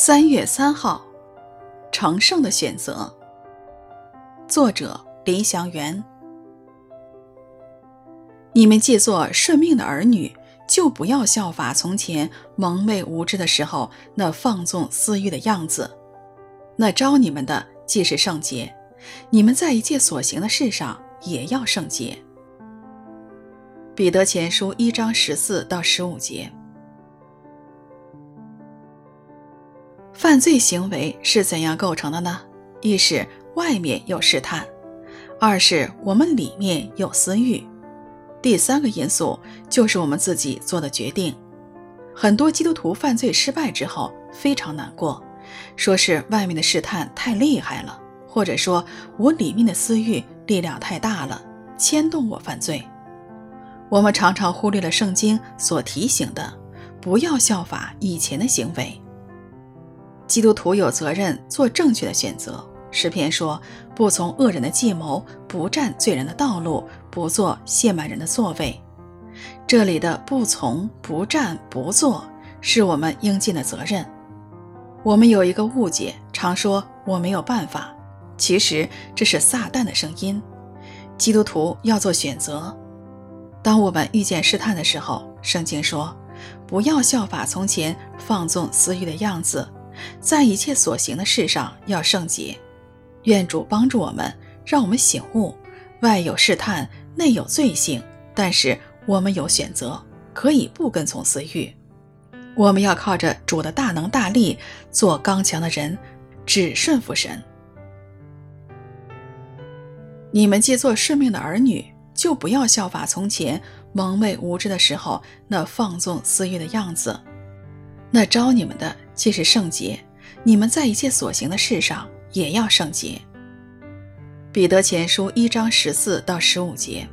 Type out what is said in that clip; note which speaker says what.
Speaker 1: 三月三号，成圣的选择。作者：林祥元。你们既做顺命的儿女，就不要效法从前蒙昧无知的时候那放纵私欲的样子。那招你们的既是圣洁，你们在一切所行的事上也要圣洁。彼得前书一章十四到十五节。犯罪行为是怎样构成的呢？一是外面有试探，二是我们里面有私欲，第三个因素就是我们自己做的决定。很多基督徒犯罪失败之后非常难过，说是外面的试探太厉害了，或者说我里面的私欲力量太大了，牵动我犯罪。我们常常忽略了圣经所提醒的，不要效法以前的行为。基督徒有责任做正确的选择。诗篇说：“不从恶人的计谋，不占罪人的道路，不做亵慢人的座位。”这里的“不从”“不占”“不做”，是我们应尽的责任。我们有一个误解，常说我没有办法，其实这是撒旦的声音。基督徒要做选择。当我们遇见试探的时候，圣经说：“不要效法从前放纵私欲的样子。”在一切所行的事上要圣洁，愿主帮助我们，让我们醒悟，外有试探，内有罪性，但是我们有选择，可以不跟从私欲。我们要靠着主的大能大力，做刚强的人，只顺服神。你们既做顺命的儿女，就不要效法从前蒙昧无知的时候那放纵私欲的样子。那招你们的既是圣洁，你们在一切所行的事上也要圣洁。彼得前书一章十四到十五节。